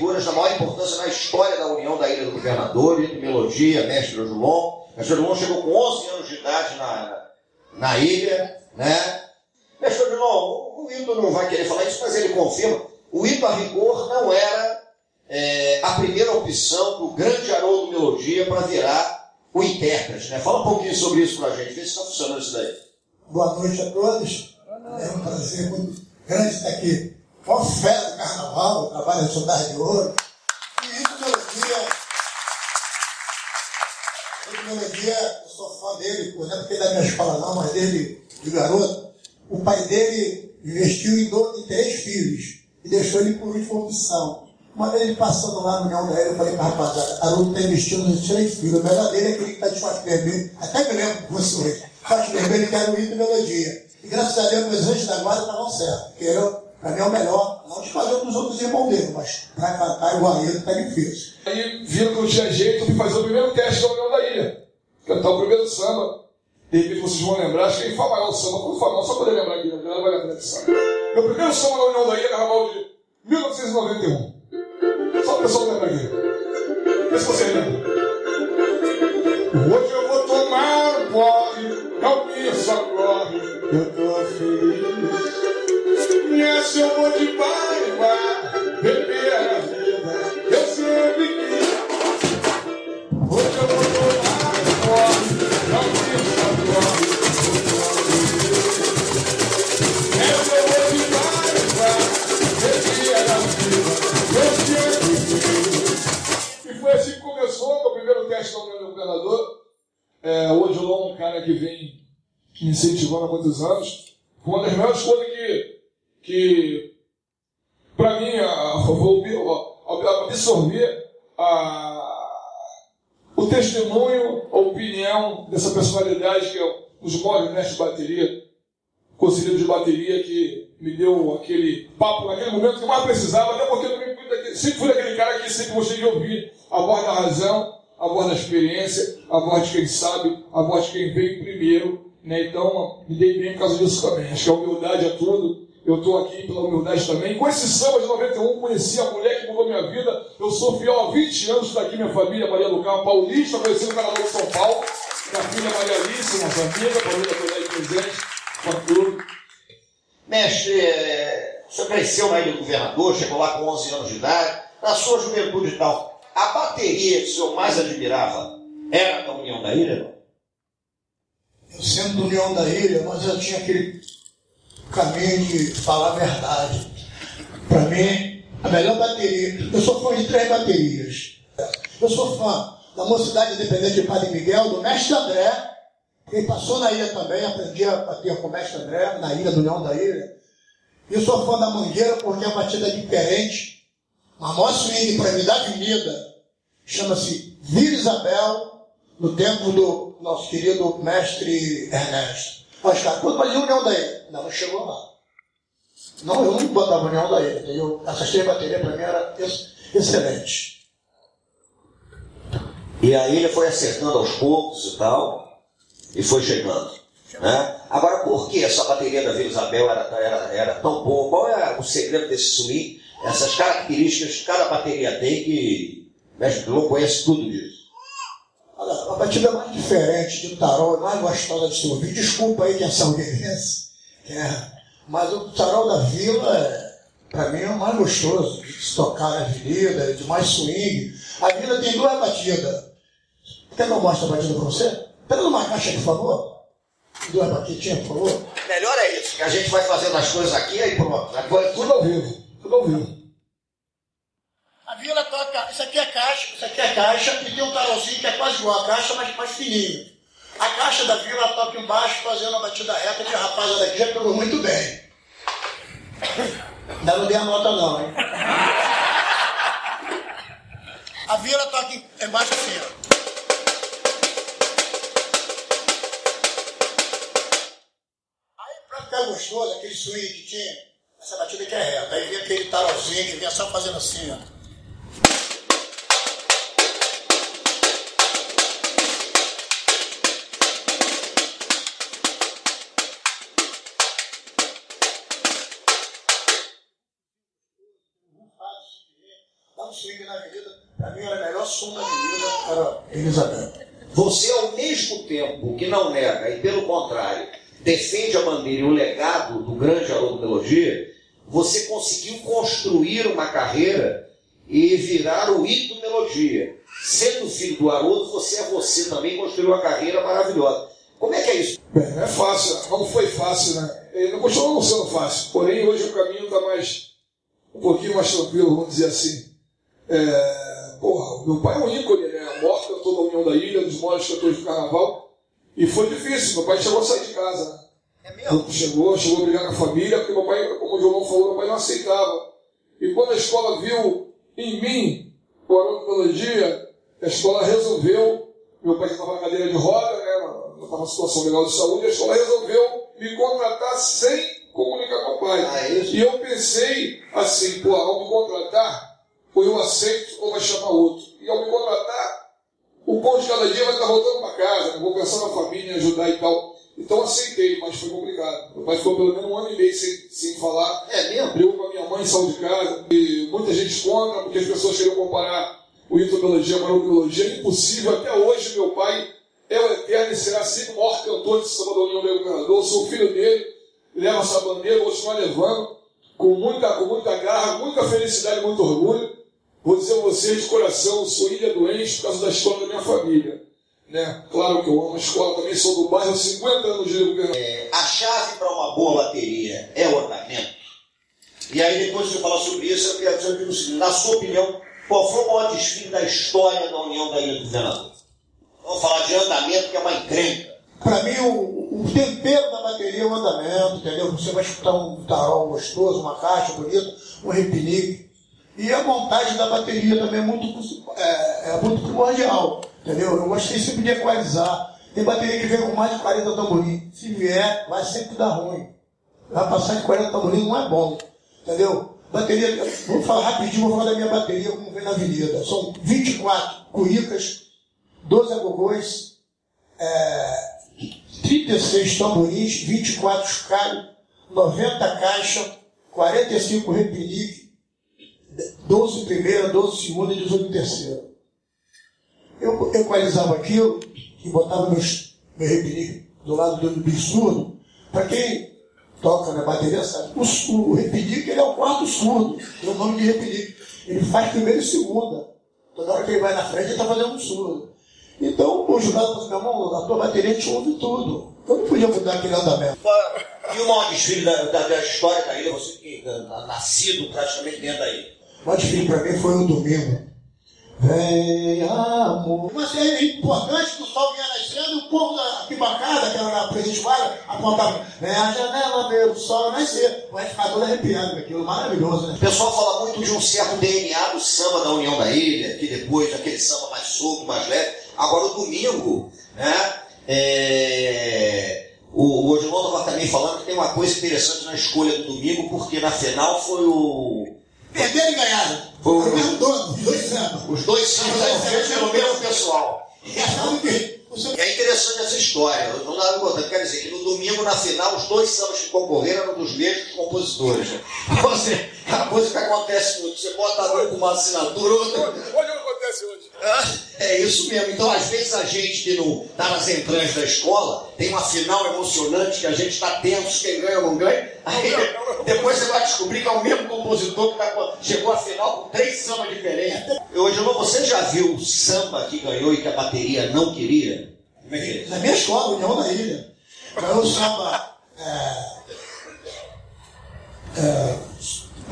figuras da maior importância na história da União da Ilha do Governador, Ito Melodia, Mestre Julon. Mestre Julon chegou com 11 anos de idade na, na ilha, né? Mestre Julon, o Ito não vai querer falar isso, mas ele confirma. O Ito a rigor não era é, a primeira opção do grande Haroldo Melodia para virar o intérprete, né? Fala um pouquinho sobre isso para a gente, vê se está funcionando isso daí. Boa noite a todos. É um prazer muito grande estar aqui Mó festa do carnaval, trabalho de soldado de ouro. E isso melodia. Isso melodia, eu sou fã dele, por exemplo, porque ele é da minha escola não, mas dele, de garoto. O pai dele investiu em, dois, em três filhos e deixou ele por última opção. Uma vez ele passando lá no União da eu falei para rapaziada, Haroldo está investindo nos três filhos. O melhor dele é aquele que está de short vermelho. Até me lembro com você hoje. Short vermelho que era o hino melodia. E graças a Deus, meus anjos da guarda estavam certos. Porque eu mim é o melhor, não de fazer dos outros irmãos dele, mas para cantar igual a ele está difícil. Aí viram que eu tinha jeito, fui fazer o primeiro teste da União da Ilha. Cantar o primeiro samba. De repente vocês vão lembrar, acho que quem fala maior samba, quando fala, só poder lembrar aqui, né? vai lembrar samba. Meu primeiro samba na União da Ilha, carnaval de 1991. Só o pessoal lembra aqui. Vê se você lembra. Hoje eu mais precisava, até porque eu também sempre fui daquele cara que sempre gostei de ouvir a voz da razão, a voz da experiência, a voz de quem sabe, a voz de quem veio primeiro. Né? Então, me dei bem por causa disso também. Acho que a humildade é tudo. Eu estou aqui pela humildade também. Com esse samba de 91, conheci a mulher que mudou minha vida. Eu sou fiel há 20 anos, está aqui minha família, Maria do Carmo Paulista, conheci no Carnaval de São Paulo. Minha filha Maria Alice, nossa família toda aí presente, com tudo. Mestre, é, o senhor cresceu na ilha do governador, chegou lá com 11 anos de idade. Na sua juventude e tal, a bateria que o senhor mais admirava era da União da Ilha? Eu sendo da União da Ilha, mas eu tinha aquele caminho de falar a verdade. Para mim, a melhor bateria. Eu sou fã de três baterias. Eu sou fã da Mocidade Independente de Padre Miguel, do Mestre André. Quem passou na ilha também, aprendi a bater com o Mestre André, na ilha do Leão da Ilha. Eu sou fã da Mangueira porque a batida é diferente. A maior swing para mim da avenida chama-se Vila Isabel, no tempo do nosso querido mestre Ernesto. Mas, cara, quando fazia união da ilha, não, chegou lá. Não, eu não botava união da entendeu? Essas três baterias para mim eram excelentes. E a ilha foi acertando aos poucos e tal, e foi chegando. Né? Agora, por que essa bateria da Vila Isabel era, era, era tão boa? Qual é o segredo desse swing? Essas características que cada bateria tem que o mestre Pilon conhece tudo disso. A batida mais diferente de tarol, mais gostosa de se desculpa aí quem é salgueirense, é, mas o tarol da vila, é, para mim, é o mais gostoso de se tocar na avenida, de mais swing. A vila tem duas batidas. Quer que eu mostre a batida para você? Pega numa caixa, por favor. Duas batidinhas, por favor. Melhor é isso, que a gente vai fazendo as coisas aqui, aí pronto. Agora, tudo ao vivo, tudo ao vivo. A viola toca, isso aqui é caixa, isso aqui é caixa, e tem um tarolzinho que é quase igual a caixa, mas mais fininho. A caixa da viola toca embaixo, fazendo a batida reta, que a rapaziada daqui já pegou muito bem. Ainda não dei a nota não, hein? A viola toca embaixo assim, ó. Ficar gostoso, aquele swing que tinha, Essa batida que é reta. Aí vinha aquele tarolzinho que vinha só fazendo assim, ó. Elizabeth. Você, ao mesmo tempo que não nega e, pelo contrário, defende a bandeira e o legado do grande Haroldo Melodia, você conseguiu construir uma carreira e virar o Ito Melodia. Sendo filho do Haroldo, você é você também, construiu uma carreira maravilhosa. Como é que é isso? Bem, é fácil, não foi fácil, né? Não continua não sendo fácil. Porém, hoje o caminho está mais um pouquinho mais tranquilo, vamos dizer assim. É, porra, meu pai é um ícone, né? A morte cantor da União da Ilha, um dos maiores cantores do carnaval. E foi difícil, meu pai chegou a sair de casa? É mesmo? Chegou, chegou a brigar com a família, porque meu pai, como o João falou, meu pai não aceitava. E quando a escola viu em mim o Haroldo Melodia, a escola resolveu, meu pai estava na cadeira de roda, né? Estava numa situação legal de saúde, a escola resolveu me contratar sem comunicar com o pai. Ah, é? E eu pensei assim, pô, ao me contratar, ou eu aceito ou vai chamar outro. E ao me contratar, o pão de cada dia vai estar voltando para casa, vou pensar na família, ajudar e tal. Então aceitei, mas foi complicado. Meu pai ficou pelo menos um ano e meio sem, sem falar. É mesmo? Brigou com a minha mãe, saiu de casa. E muita gente contra, porque as pessoas queriam comparar o Itobiologia com a Biologia. É impossível. Até hoje, meu pai é o eterno e será sempre o maior cantor de samba da União do Governador. Sou filho dele, leva essa bandeira, vou continuar levando, com muita, com muita garra, muita felicidade, muito orgulho. Vou dizer a vocês de coração, sou ilha doente por causa da história da minha família. Né? Claro que eu amo a escola, também sou do bairro, 50 anos de governo. A chave para uma boa bateria é o andamento. E aí, depois de eu falar sobre isso, eu queria dizer o seguinte: na sua opinião, qual foi o maior desfile da história da União da Ilha do Governador? Vamos falar de andamento, que é uma encrenca. Para mim, o, o tempero da bateria é o andamento, entendeu? Você vai escutar um tarol gostoso, uma caixa bonita, um repinique. E a montagem da bateria também é muito, é, é muito primordial, entendeu? Eu gostei sempre de equalizar. Tem bateria que vem com mais de 40 tamborins. Se vier, vai sempre dar ruim. Vai passar de 40 tamborins não é bom, entendeu? Bateria, vou falar rapidinho, vou falar da minha bateria, como vem na avenida. São 24 cuicas, 12 agogôs, é, 36 tamborins, 24 chocalhos, 90 caixas, 45 repinique, 12 primeira, 12 segunda e 18 terceira. Eu equalizava aquilo e botava meus, meu repinique do lado do, do surdo. Para quem toca na bateria sabe, o, o ele é o quarto surdo, tem o nome de repinique. Ele faz primeira e segunda. Toda hora que ele vai na frente, ele está fazendo um surdo. Então, o jurado falou assim, meu irmão, a tua bateria te ouve tudo. Eu não podia mudar aquele andamento. E o maior desfile da, da, da história da ilha, você que é nascido praticamente dentro da ilha? Maior desfile para mim foi o domingo. Vem, amor. Mas é importante que o sol vinha nascendo e o povo da arquibancada, que era na Presidente Vara, apontava, vem a janela ver o sol nascer. Vai ficar todo arrepiado com aquilo, maravilhoso, né? O pessoal fala muito de um certo DNA do samba da União da Ilha, que depois aquele samba mais solto, mais leve. Agora o domingo, né? É... O, o Odilon estava também falando que tem uma coisa interessante na escolha do domingo, porque na final foi o. Perderam e ganharam. Foi o- o mesmo dono, os dois sambas. Os dois sambas feitos pelo mesmo pessoal. E que o É interessante essa história. Não dá importante. Quer dizer que no domingo, na final, os dois sambas que concorreram eram dos mesmos compositores. Você, a música acontece muito. Você bota um com uma assinatura, outra. Hoje não acontece hoje. É isso mesmo. Então, às vezes, a gente que não está nas entranhas da escola tem uma final emocionante que a gente está tenso, quem ganha ou não ganha. Aí, depois você vai descobrir que é o mesmo compositor que tá- chegou à final com três sambas diferentes. Hoje, você já viu o samba que ganhou e que a bateria não queria? Como é que é? Na minha escola, União da Ilha, ganhou o samba é,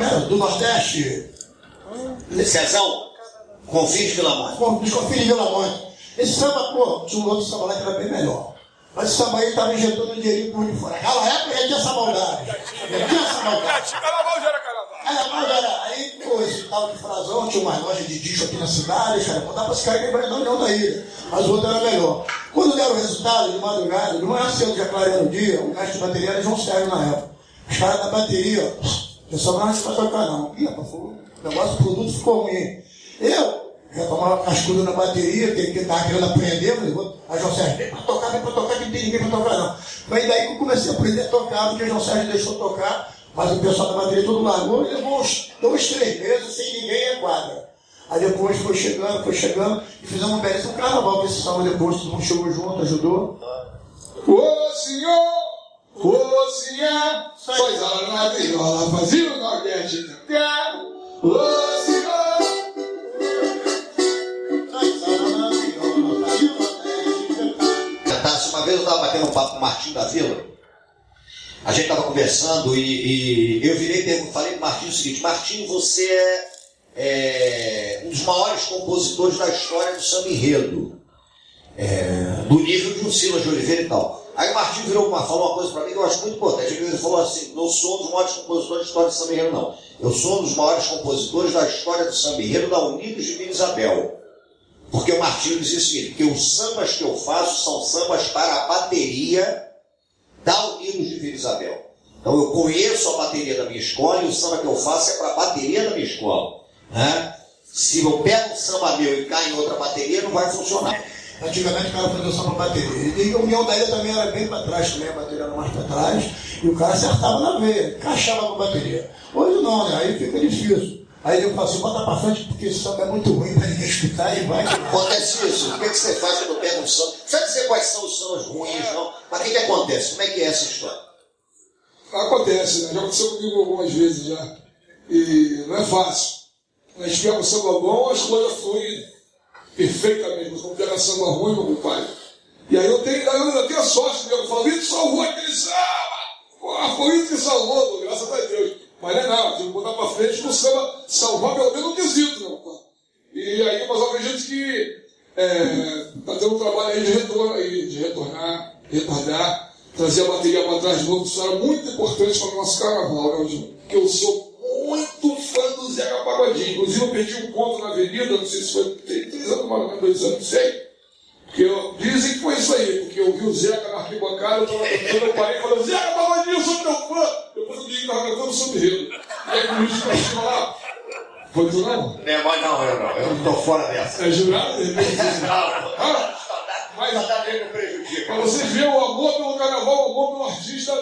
é, do Nordeste, Cezão, Confins de Vilamonte. com dos Confins de Vila Monte. Esse samba, pô, tinha um outro samba lá que era bem melhor. Mas esse samba aí estava injetando um dinheirinho por de fora. Naquela época já tinha essa maldade. Já tinha essa maldade. Carnaval já era carnaval. Aí, mas era, aí, pô, esse tal de Frazão tinha uma loja de disco aqui na cidade, cara, botava pra esse cara que vai na União da Ilha. Mas o outro era melhor. Quando deram o resultado de madrugada, de manhã cedo, já clareando o dia, o gasto de bateria era João Sérgio na época. Os caras da bateria, O pessoal não vai tocar não. Ih, rapaz, o negócio, o produto ficou ruim. Eu, já tomava cascudo na bateria, que ele estava querendo aprender, falei, vou, a João Sérgio, vem para tocar, vem para tocar, que não tem ninguém para tocar não. Foi daí que eu comecei a aprender a tocar, porque o João Sérgio deixou tocar, mas o pessoal da bateria todo largou e levou uns dois, três meses sem ninguém em quadra. Aí depois foi chegando, foi chegando, e fizemos um belíssimo carnaval com esse salão depois, todo mundo chegou junto, ajudou. Ô senhor, ô senhor, faz a na viola, fazia o Nordeste cantar. Ô senhor. Eu estava batendo um papo com o Martinho da Vila. A gente estava conversando e, e eu virei e falei para o Martinho o seguinte, Martinho, você é, é um dos maiores compositores da história do samba enredo. É, do nível de um Silas de Oliveira e tal. Aí o Martinho virou uma, falou uma coisa para mim que eu acho muito importante. Ele falou assim: não sou um dos maiores compositores da história do samba enredo, não. Eu sou um dos maiores compositores da história do samba enredo da Unidos de Vila Isabel. Porque o Martinho dizia o seguinte: que os sambas que eu faço são sambas para a bateria da Unidos de Vila Isabel. Então eu conheço a bateria da minha escola e o samba que eu faço é para a bateria da minha escola. Né? Se eu pego um samba meu e cai em outra bateria, não vai funcionar. Antigamente o cara fazia só para bateria. E a União da Ilha também era bem para trás, também a bateria era mais para trás. E o cara acertava na veia, encaixava com a bateria. Hoje não, né? Aí fica difícil. Aí eu falo assim, bota para frente porque esse samba é muito ruim para ninguém escutar e vai. Acontece isso. O que, é que você faz quando pega um samba? Sabe dizer quais são os sambas ruins, não? Mas o que, que acontece? Como é que é essa história? Acontece, né? Já aconteceu comigo algumas vezes já. E não é fácil. A gente pega um samba bom, as coisas fluem perfeitamente. Mas quando pega samba ruim, meu pai. E aí eu tenho, eu tenho a sorte de eu falo, Vitor salvou aquele samba! Pô, foi isso que salvou, graças a Deus. Mas é nada, tem que botar pra frente no samba salvar pelo menos um quesito, pai. E aí, mas eu acredito que está é, tendo um trabalho aí de, retorno, de retornar, retardar, trazer a bateria para trás de novo. Isso era muito importante para o nosso carnaval, né, Gil? Porque eu sou muito fã do Zeca Pagodinho. Inclusive, eu perdi um ponto na avenida, não sei se foi três anos, mais ou menos dois anos, não sei. Eu, dizem que foi isso aí, porque eu vi o Zeca na arquibancada, eu estava cantando, eu parei e falei, Zeca Pagodinho, eu sou teu fã! Depois eu vi que estava cantando sobre ele. E aí o Luiz Castilho lá, foi tu não? Não, mas não, eu não. Eu estou fora dessa. É jurado? Não, Mas, mas. Para você ver o amor pelo carnaval, o amor pelo artista,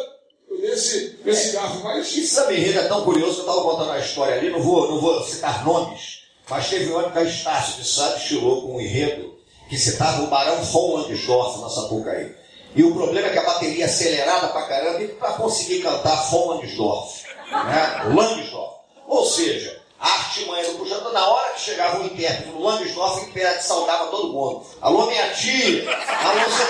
nesse, nesse garfo. Mas E samba enredo é tão curioso que eu estava contando a história ali, não vou, não vou citar nomes, mas teve um ano que a Estácio de Sá destilou com um enredo que citava o Barão von Langsdorff na Sapucaí. E o problema é que a bateria acelerada pra caramba e para conseguir cantar von Langsdorff, né? Langsdorff. Ou seja, a artimanha do puxando, na hora que chegava o intérprete do Langsdorff, o intérprete saudava todo mundo. Alô, minha tia! Alô, seu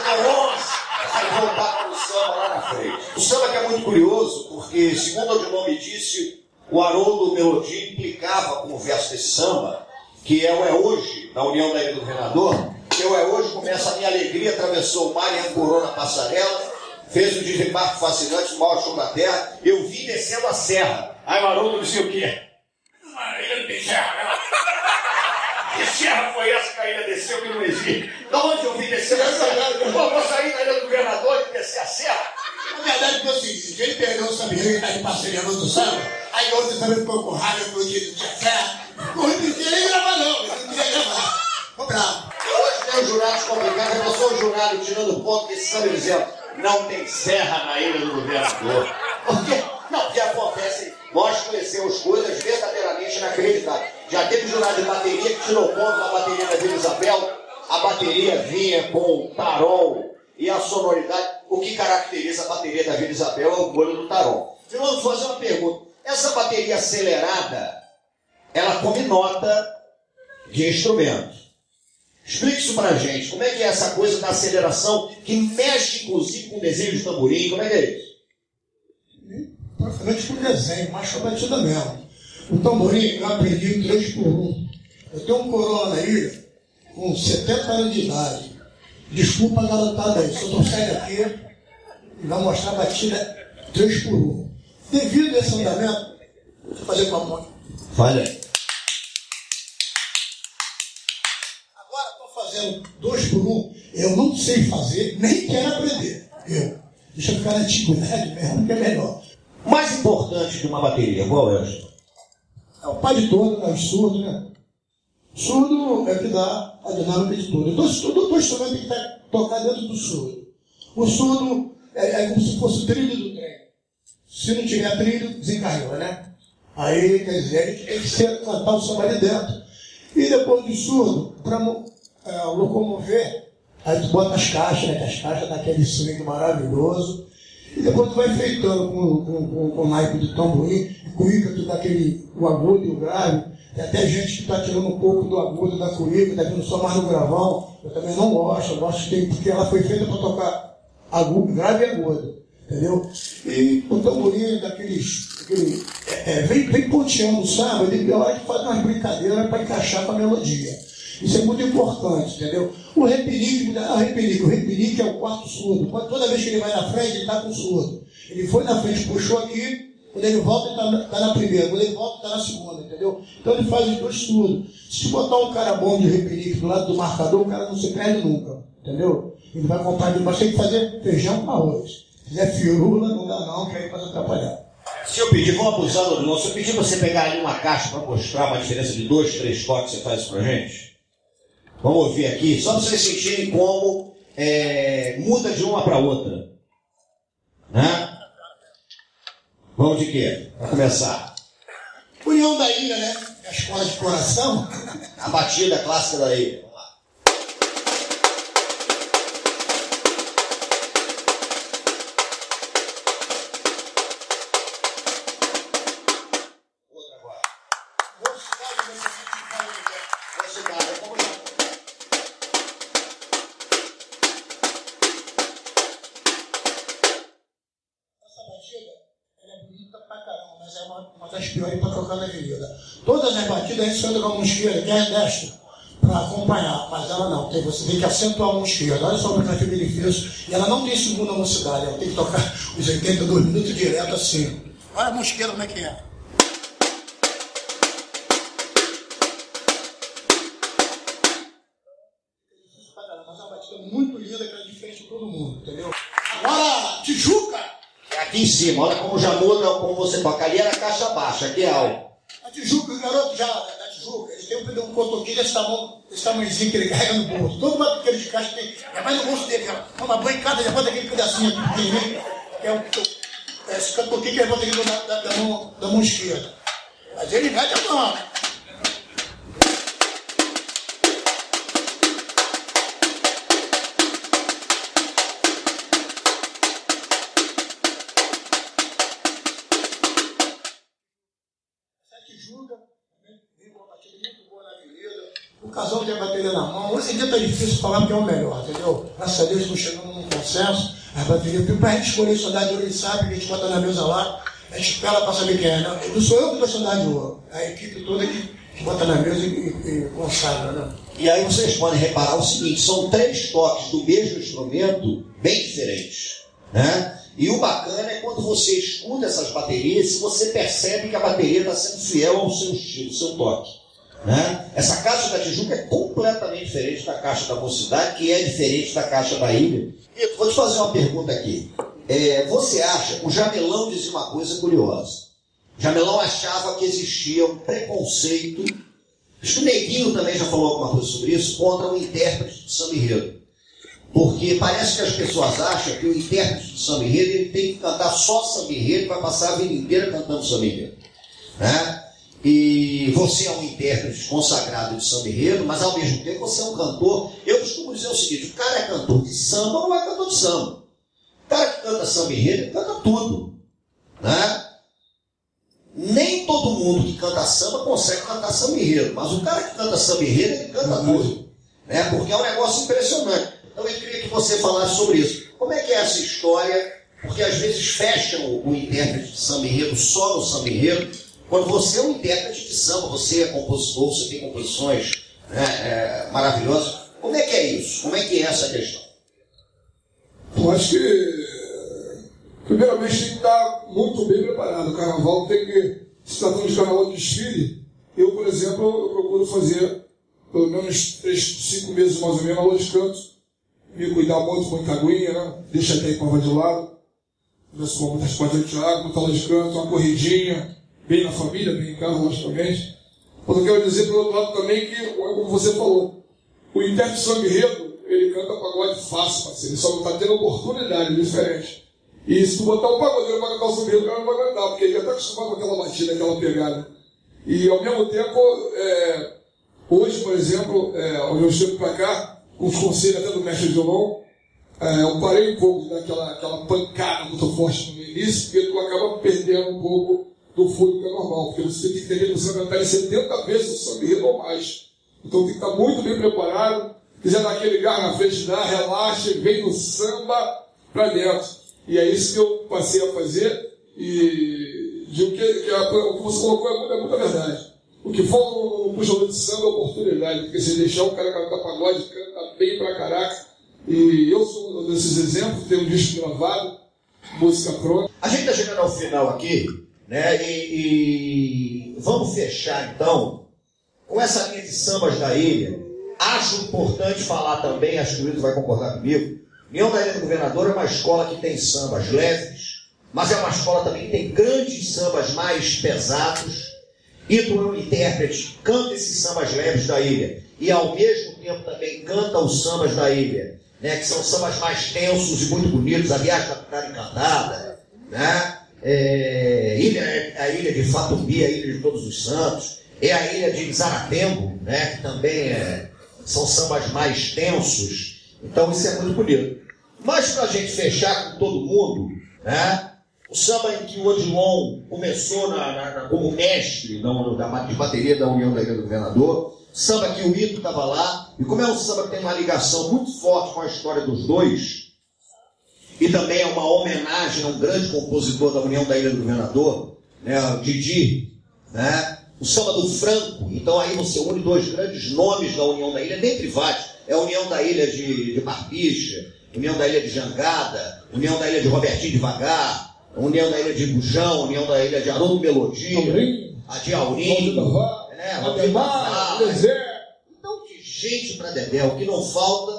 11! Aí voltava no samba lá na frente. O samba que é muito curioso, porque, segundo o Odilon me disse, o Haroldo Melodia implicava com o verso desse samba, que é o É Hoje, da União da Ilha do Governador, que é Hoje começa a minha alegria, atravessou o mar e ancorou na passarela, fez um desembarque fascinante maior show da terra, eu vim descendo a serra. Aí o Haroldo disse o quê? Uma ilha não tem serra, não. Que serra foi essa que a ilha desceu que não existe? Da onde eu vim descer a serra? Pô, vou sair da ilha do governador e descer a serra? A verdade foi o seguinte, ele perdeu o samba que está de parceria no outro samba, aí outro também ficou com raiva porque ele tinha fé. Não queria nem gravar não, ele não queria gravar. Ficou bravo. Os jurados complicados, eu não sou o jurado tirando ponto desse samba dizendo não tem serra na ilha do governador. Porque, não, porque acontece, nós conhecemos coisas verdadeiramente inacreditáveis. Já teve jurado de bateria que tirou ponto da bateria da Vila Isabel, a bateria vinha com o tarol e a sonoridade. O que caracteriza a bateria da Vila Isabel é o molho do tarol. Eu vou fazer uma pergunta. Essa bateria acelerada, ela come nota de instrumento. Explique isso pra gente. Como é que é essa coisa da aceleração que mexe, inclusive, com o desenho de tamborim? Como é que é isso? Praticamente com desenho, marcha batida mesmo. O tamborim eu aprendi 3 por 1. Eu tenho um coroa na ilha com 70 anos de idade. Desculpa a garotada aí, só vou sair daqui e vai mostrar a batida 3 por 1. Devido a esse andamento, eu fazer com a mão. Fale fazendo 2 por 1. Eu não sei fazer, nem quero aprender. Eu. Deixa eu ficar na antiguidade mesmo, que é melhor. mais importante de uma bateria, qual é? É o pai de todo, né? O surdo, né? Surdo é que dá a dinâmica de tudo. Então, todo, instrumento tem que estar, tocar dentro do surdo. O surdo é, é como se fosse o trilho do trem. Se não tiver trilho, desencarregou, né? Aí, quer dizer, a gente tem que ser, cantar o samba ali dentro. E depois do surdo, para é, locomover, aí tu bota as caixas, né? As caixas daquele swing maravilhoso. E depois tu vai feitando com, com, com, com naipe de tamborim, cuíca, tu dá aquele, o agudo e o grave. Tem até gente que está tirando um pouco do agudo da cuíca, está vindo só mais no gravão. Eu também não gosto, eu gosto que, porque ela foi feita para tocar agudo, grave e agudo. Entendeu? E o tamborim daqueles. Aquele, é, é, vem, vem ponteando o samba, ele hora que faz umas brincadeiras para encaixar com a melodia. Isso é muito importante, entendeu? O repelique, ah, o repelique, o repelique é o quarto surdo. Toda vez que ele vai na frente, ele está com surdo. Ele foi na frente, puxou aqui, quando ele volta, ele está tá na primeira. Quando ele volta, está na segunda, entendeu? Então ele faz os dois surdos. Se botar um cara bom de repelique do lado do marcador, o cara não se perde nunca, entendeu? Ele vai acompanhar, mas tem que fazer feijão com arroz. Se fizer firula, não dá não, que aí pode atrapalhar. Se eu pedir, vamos abusar do se eu pedir você pegar ali uma caixa para mostrar uma diferença de dois, três toques, você faz isso pra gente? Vamos ouvir aqui, só para vocês sentirem como é, muda de uma para outra. Né? Vamos de quê? Para começar. União da Ilha, né? A escola de coração. A batida clássica da ilha. Esquerda, quem é destra, para acompanhar, mas ela não, tem, você tem que acentuar a mão esquerda. Olha só como é que ele fez. E ela não tem segunda velocidade, ela tem que tocar os 82 minutos direto assim. Olha a mão esquerda como é que é. É aqui em cima, olha como já muda, como você toca. Ali era caixa baixa, aqui é alto. A Tijuca, o garoto já ele tem um cotoquinho desse tamanho, desse tamanhozinho que ele carrega no bolso. Todo batuqueiro de caixa tem. É mais no bolso dele, ó. Uma bancada, já bota aquele pedacinho que é o. É esse cotoquinho que bota aqui da, da, da, mão, da mão esquerda. Mas ele mete a mão. Casal tem a bateria na mão. Hoje em dia está difícil falar porque é o melhor, entendeu? Graças a Deus estamos chegando num consenso. A bateria, para a gente escolher soldado de ouro, ele sabe que a gente bota na mesa lá, a gente espera para saber quem é. Não, não sou eu que dou soldado de ouro, é a equipe toda que, que bota na mesa e, e, e consagra. Né? E aí vocês podem reparar o seguinte: são três toques do mesmo instrumento bem diferentes. Né? E o bacana é quando você escuta essas baterias, você percebe que a bateria está sendo fiel ao seu estilo, ao seu toque. Né? Essa caixa da Tijuca é completamente diferente da caixa da Mocidade, que é diferente da caixa da Ilha. Vou te fazer uma pergunta aqui. É, você acha, o Jamelão dizia uma coisa curiosa. Jamelão achava que existia um preconceito, acho que o Neguinho também já falou alguma coisa sobre isso, contra o intérprete de samba enredo. Porque parece que as pessoas acham que o intérprete de samba enredo ele tem que cantar só samba enredo vai passar a vida inteira cantando samba enredo. Né? E você é um intérprete consagrado de samba enredo, mas ao mesmo tempo você é um cantor. Eu costumo dizer o seguinte: o cara é cantor de samba não é cantor de samba. O cara que canta samba enredo canta tudo. Né? Nem todo mundo que canta samba consegue cantar samba enredo, mas o cara que canta samba enredo, ele canta uhum. tudo. Né? Porque é um negócio impressionante. Então eu queria que você falasse sobre isso. Como é que é essa história? Porque às vezes fecham o intérprete de samba enredo só no samba enredo quando você é um intérprete de samba, você é compositor, você tem composições né, é, maravilhosas, como é que é isso? Como é que é essa questão? Eu acho que, primeiramente, tem que estar muito bem preparado. O carnaval tem que, se tratando de carnaval de desfile, eu, por exemplo, eu procuro fazer pelo menos três, cinco meses mais ou menos aula de canto, me cuidar muito com a aguinha, né? deixa até a prova de lado, Começo com muitas quatro de Tiago, muita aula de canto, uma corridinha, bem na família, bem em casa, logicamente. Mas eu quero dizer, pelo outro lado, também que, como você falou, o intérprete Guerreiro, ele canta pagode fácil, parceiro. Ele só não está tendo oportunidade diferente. E se tu botar um pagodeiro para cantar o Guerreiro, o cara não vai cantar, porque ele já está acostumado com aquela batida, aquela pegada. E, ao mesmo tempo, é, hoje, por exemplo, é, onde eu chego para cá, com os conselhos até do mestre violão, é, eu parei um pouco daquela aquela pancada muito forte no início, porque tu acaba perdendo um pouco do fôlego que é normal, porque você tem que vai cantar em 70 vezes o enredo ou mais. Então tem que estar muito bem preparado, quiser dar aquele gar na frente, dá, relaxa, vem no samba para dentro. E é isso que eu passei a fazer, e de o que, que a, o que você colocou é, é muita verdade. O que falta no, no puxador de samba é oportunidade, porque se deixar o cara cantar pagode, canta bem pra caraca. E eu sou um desses exemplos, tenho um disco gravado, música pronta. A gente está chegando ao final aqui, né? E, e, vamos fechar então com essa linha de sambas da ilha. Acho importante falar também, acho que o Luiz vai concordar comigo. União da Ilha do Governador é uma escola que tem sambas leves, mas é uma escola também que tem grandes sambas mais pesados. E tu é um intérprete, canta esses sambas leves da ilha. E ao mesmo tempo também canta os sambas da ilha, né? que são sambas mais tensos e muito bonitos. A viagem da Pitada Encantada, né? É, ilha, é a ilha de Fatumbi, a ilha de Todos os Santos, é a ilha de Zaratembo, né, que também é, são sambas mais tensos, então isso é muito bonito. Mas para a gente fechar com todo mundo, né, o samba em que o Odilon começou na, na, na, como mestre da, de bateria da União da Ilha do Governador, samba que o Ito estava lá, e como é um samba que tem uma ligação muito forte com a história dos dois, e também é uma homenagem a um grande compositor da União da Ilha do Governador, né, o Didi, né, o samba do Franco. Então aí você une dois grandes nomes da União da Ilha, dentre vários. É a União da Ilha de, de Barbicha, União da Ilha de Jangada, União da Ilha de Robertinho Devagar, União da Ilha de Bujão, União da Ilha de Haroldo Melodia, a de Aurinho, né, Ademar, Então, de gente para Dedé, o que não falta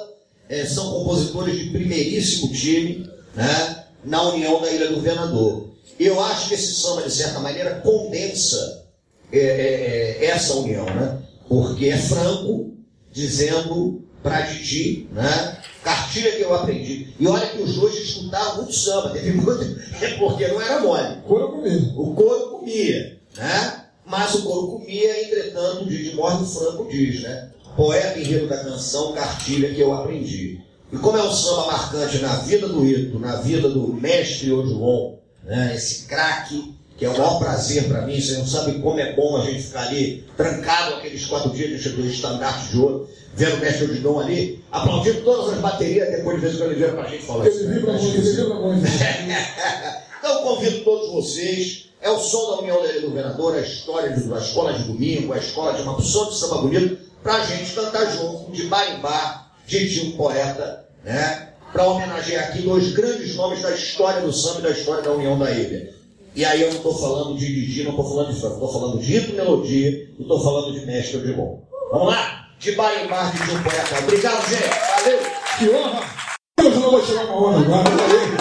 é, são compositores de primeiríssimo time né, na União da Ilha do Governador. Eu acho que esse samba, de certa maneira, condensa é, é, é essa união, né? porque é franco, dizendo para Didi, né? cartilha que eu aprendi. E olha que os dois escutavam muito samba, teve muito, porque não era mole. O couro comia. O couro comia, né? mas o couro comia, entretanto, o Didi morre, o Franco diz, né? Poeta enredo da canção, cartilha que eu aprendi. E como é um samba marcante na vida do Ito, na vida do mestre Odilon, né, esse craque, que é o maior prazer para mim, você não sabe como é bom a gente ficar ali, trancado aqueles quatro dias do estandarte de ouro, vendo o mestre Odilon ali, aplaudindo todas as baterias, depois de vez em quando ele vira para a gente falar isso. Ele vibra muito, ele vibra muito. Então convido todos vocês, é o som da União do Governador, a história da escola de domingo, a escola de uma opção de samba bonito, para a gente cantar junto, de barimbá, de um poeta, né? Para homenagear aqui dois grandes nomes da história do samba e da história da União da Ilha. E aí eu não estou falando de Didi, não estou falando de Franco, estou falando de Rito Melodia e estou falando de Mestre de Bom. Vamos lá? De barimbá, de um poeta. Obrigado, gente. Valeu. Que honra. Eu não vou tirar uma honra agora. Valeu.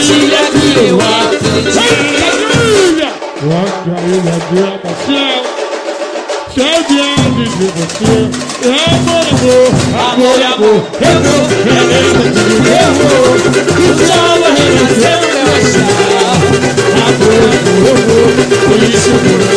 ilha que eu acredito. Eu acho a ilha de abaixar. Cheio de onde de você. É amor, amor, amor, amor. Eu vou, eu vou, eu vou. O sol vai renascer no meu achar. Amor, amor, amor. Por isso eu vou.